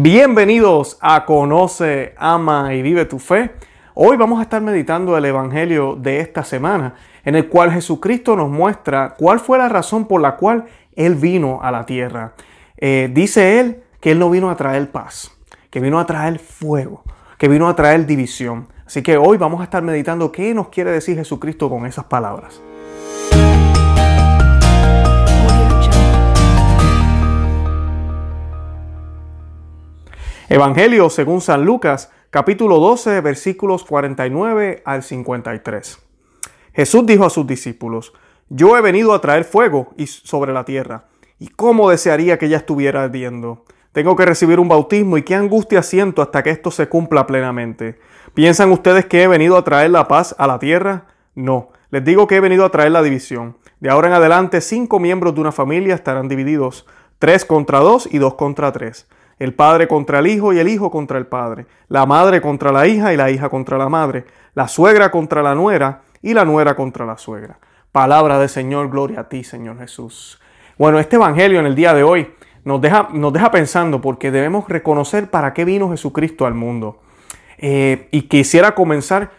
Bienvenidos a Conoce, Ama y Vive tu Fe. Hoy vamos a estar meditando el Evangelio de esta semana, en el cual Jesucristo nos muestra cuál fue la razón por la cual Él vino a la tierra. Eh, dice Él que Él no vino a traer paz, que vino a traer fuego, que vino a traer división. Así que hoy vamos a estar meditando qué nos quiere decir Jesucristo con esas palabras. Evangelio según San Lucas, capítulo 12, versículos 49 al 53. Jesús dijo a sus discípulos, Yo he venido a traer fuego sobre la tierra, y cómo desearía que ya estuviera ardiendo. Tengo que recibir un bautismo y qué angustia siento hasta que esto se cumpla plenamente. ¿Piensan ustedes que he venido a traer la paz a la tierra? No, les digo que he venido a traer la división. De ahora en adelante, cinco miembros de una familia estarán divididos, tres contra dos y dos contra tres el padre contra el hijo y el hijo contra el padre, la madre contra la hija y la hija contra la madre, la suegra contra la nuera y la nuera contra la suegra. Palabra del Señor, gloria a ti, Señor Jesús. Bueno, este Evangelio en el día de hoy nos deja, nos deja pensando porque debemos reconocer para qué vino Jesucristo al mundo. Eh, y quisiera comenzar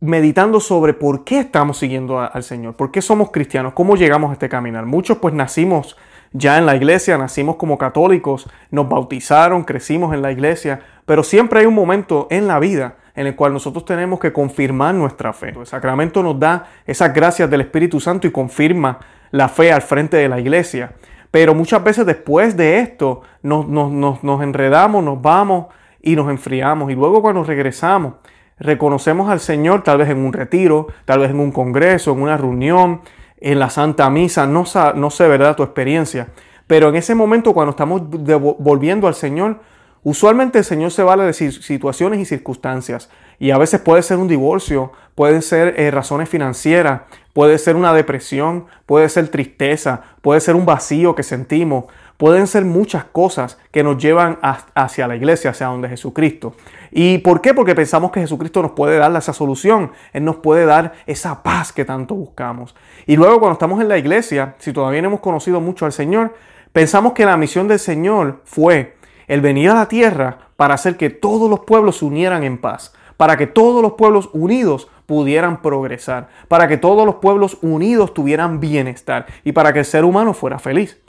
meditando sobre por qué estamos siguiendo al Señor, por qué somos cristianos, cómo llegamos a este caminar. Muchos pues nacimos ya en la iglesia, nacimos como católicos, nos bautizaron, crecimos en la iglesia, pero siempre hay un momento en la vida en el cual nosotros tenemos que confirmar nuestra fe. El sacramento nos da esas gracias del Espíritu Santo y confirma la fe al frente de la iglesia. Pero muchas veces después de esto nos, nos enredamos, nos vamos y nos enfriamos. Y luego cuando regresamos, reconocemos al Señor tal vez en un retiro, tal vez en un congreso, en una reunión, en la Santa Misa, no, sé, ¿verdad?, tu experiencia. Pero en ese momento, cuando estamos volviendo al Señor, usualmente el Señor se vale de situaciones y circunstancias. Y a veces puede ser un divorcio, pueden ser eh, razones financieras, puede ser una depresión, puede ser tristeza, puede ser un vacío que sentimos, pueden ser muchas cosas que nos llevan hacia la iglesia, hacia donde Jesucristo. ¿Y por qué? Porque pensamos que Jesucristo nos puede dar esa solución, Él nos puede dar esa paz que tanto buscamos. Y luego cuando estamos en la iglesia, si todavía no hemos conocido mucho al Señor, pensamos que la misión del Señor fue el venir a la tierra para hacer que todos los pueblos se unieran en paz, para que todos los pueblos unidos pudieran progresar, para que todos los pueblos unidos tuvieran bienestar y para que el ser humano fuera feliz.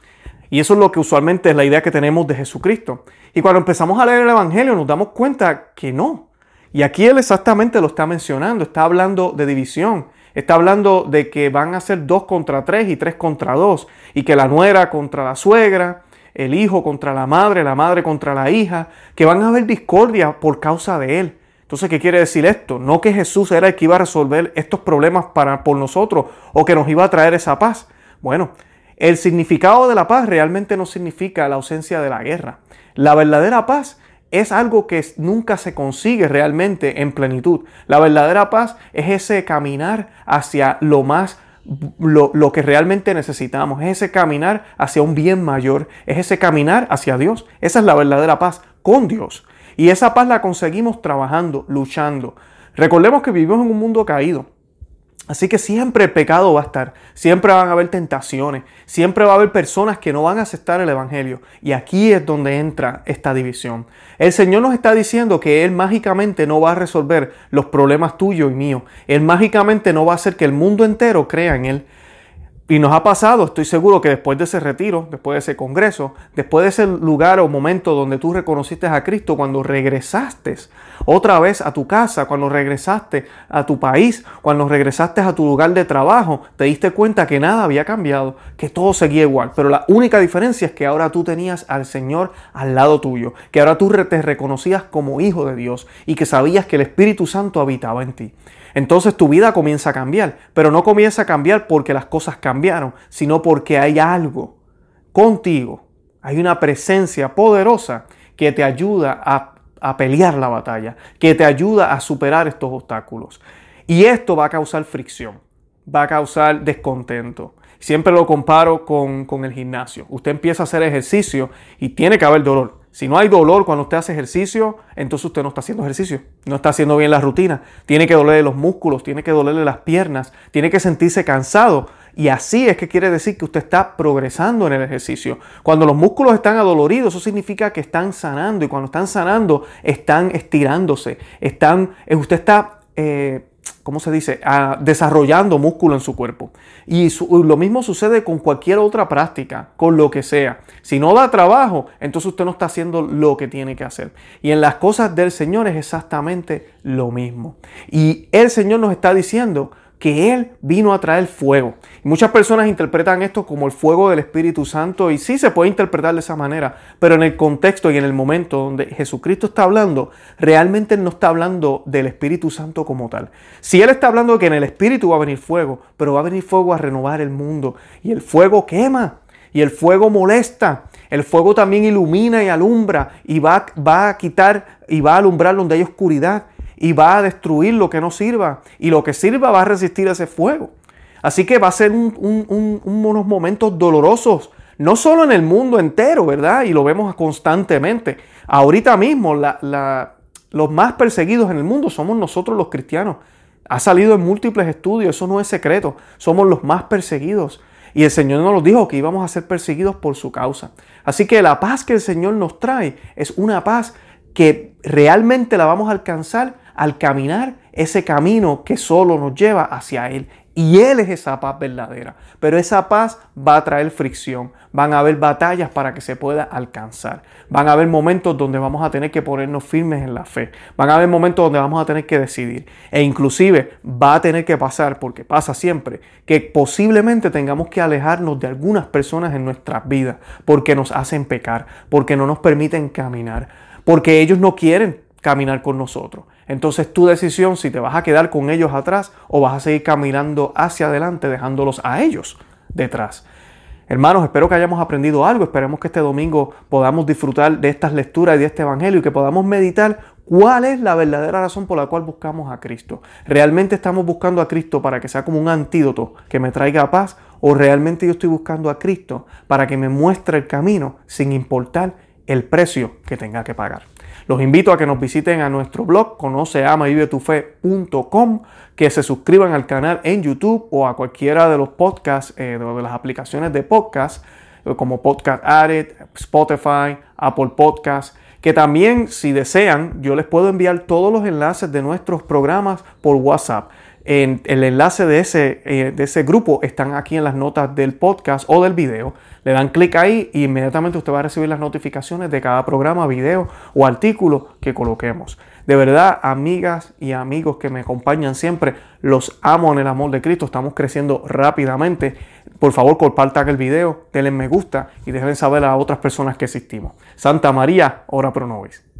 Y eso es lo que usualmente es la idea que tenemos de Jesucristo. Y cuando empezamos a leer el Evangelio nos damos cuenta que no. Y aquí él exactamente lo está mencionando, está hablando de división, está hablando de que van a ser dos contra tres y tres contra dos, y que la nuera contra la suegra, el hijo contra la madre, la madre contra la hija, que van a haber discordia por causa de él. Entonces, ¿qué quiere decir esto? No que Jesús era el que iba a resolver estos problemas para, por nosotros o que nos iba a traer esa paz. Bueno, el significado de la paz realmente no significa la ausencia de la guerra. La verdadera paz es algo que nunca se consigue realmente en plenitud. La verdadera paz es ese caminar hacia lo más lo, que realmente necesitamos, es ese caminar hacia un bien mayor, es ese caminar hacia Dios. Esa es la verdadera paz con Dios. Y esa paz la conseguimos trabajando, luchando. Recordemos que vivimos en un mundo caído. Así que siempre el pecado va a estar, siempre van a haber tentaciones, siempre va a haber personas que no van a aceptar el Evangelio. Y aquí es donde entra esta división. El Señor nos está diciendo que Él mágicamente no va a resolver los problemas tuyos y míos. Él mágicamente no va a hacer que el mundo entero crea en Él. Y nos ha pasado, estoy seguro que después de ese retiro, después de ese congreso, después de ese lugar o momento donde tú reconociste a Cristo, cuando regresaste otra vez a tu casa, cuando regresaste a tu país, cuando regresaste a tu lugar de trabajo, te diste cuenta que nada había cambiado, que todo seguía igual. Pero la única diferencia es que ahora tú tenías al Señor al lado tuyo, que ahora tú te reconocías como hijo de Dios y que sabías que el Espíritu Santo habitaba en ti entonces tu vida comienza a cambiar, pero no comienza a cambiar porque las cosas cambiaron, sino porque hay algo contigo, hay una presencia poderosa que te ayuda a, pelear la batalla, que te ayuda a superar estos obstáculos. Y esto va a causar fricción, va a causar descontento. Siempre lo comparo con, con el gimnasio. Usted empieza a hacer ejercicio y tiene que haber dolor. Si no hay dolor cuando usted hace ejercicio, entonces usted no está haciendo ejercicio, no está haciendo bien la rutina. Tiene que dolerle los músculos, tiene que dolerle las piernas, tiene que sentirse cansado. Y así es que quiere decir que usted está progresando en el ejercicio. Cuando los músculos están adoloridos, eso significa que están sanando. Y cuando están sanando, están estirándose. Están, eh, usted está eh, ¿cómo se dice?, ah, desarrollando músculo en su cuerpo. Y lo mismo sucede con cualquier otra práctica, con lo que sea. Si no da trabajo, entonces usted no está haciendo lo que tiene que hacer. Y en las cosas del Señor es exactamente lo mismo. Y el Señor nos está diciendo, que Él vino a traer fuego. muchas personas interpretan esto como el fuego del Espíritu Santo y sí se puede interpretar de esa manera, pero en el contexto y en el momento donde Jesucristo está hablando, realmente no está hablando del Espíritu Santo como tal. Si Él está hablando de que en el Espíritu va a venir fuego, pero va a venir fuego a renovar el mundo y el fuego quema y el fuego molesta. El fuego también ilumina y alumbra y va, va a quitar y va a alumbrar donde hay oscuridad y va a destruir lo que no sirva. Y lo que sirva va a resistir ese fuego. Así que va a ser unos momentos dolorosos, no solo en el mundo entero, ¿verdad? Y lo vemos constantemente. Ahorita mismo los más perseguidos en el mundo somos nosotros los cristianos. Ha salido en múltiples estudios, eso no es secreto. Somos los más perseguidos. Y el Señor nos dijo que íbamos a ser perseguidos por su causa. Así que la paz que el Señor nos trae es una paz que realmente la vamos a alcanzar al caminar ese camino que solo nos lleva hacia Él. Y Él es esa paz verdadera. Pero esa paz va a traer fricción. Van a haber batallas para que se pueda alcanzar. Van a haber momentos donde vamos a tener que ponernos firmes en la fe. Van a haber momentos donde vamos a tener que decidir. E inclusive va a tener que pasar, porque pasa siempre, que posiblemente tengamos que alejarnos de algunas personas en nuestras vidas porque nos hacen pecar, porque no nos permiten caminar, porque ellos no quieren caminar con nosotros. Entonces tu decisión si te vas a quedar con ellos atrás o vas a seguir caminando hacia adelante dejándolos a ellos detrás. Hermanos, espero que hayamos aprendido algo. Esperemos que este domingo podamos disfrutar de estas lecturas y de este Evangelio y que podamos meditar cuál es la verdadera razón por la cual buscamos a Cristo. ¿Realmente estamos buscando a Cristo para que sea como un antídoto que me traiga paz? ¿O realmente yo estoy buscando a Cristo para que me muestre el camino sin importar el precio que tenga que pagar? Los invito a que nos visiten a nuestro blog conoceamavivetufe.com, que se suscriban al canal en YouTube o a cualquiera de los podcasts, eh, de las aplicaciones de podcast, eh, como Podcast Addict, Spotify, Apple Podcasts que también si desean yo les puedo enviar todos los enlaces de nuestros programas por WhatsApp. En el enlace de ese, eh, de ese grupo están aquí en las notas del podcast o del video. Le dan clic ahí y inmediatamente usted va a recibir las notificaciones de cada programa, video o artículo que coloquemos. De verdad, amigas y amigos que me acompañan siempre, los amo en el amor de Cristo. Estamos creciendo rápidamente. Por favor, compartan el video, denle me gusta y dejen saber a otras personas que existimos. Santa María, ora pro nobis.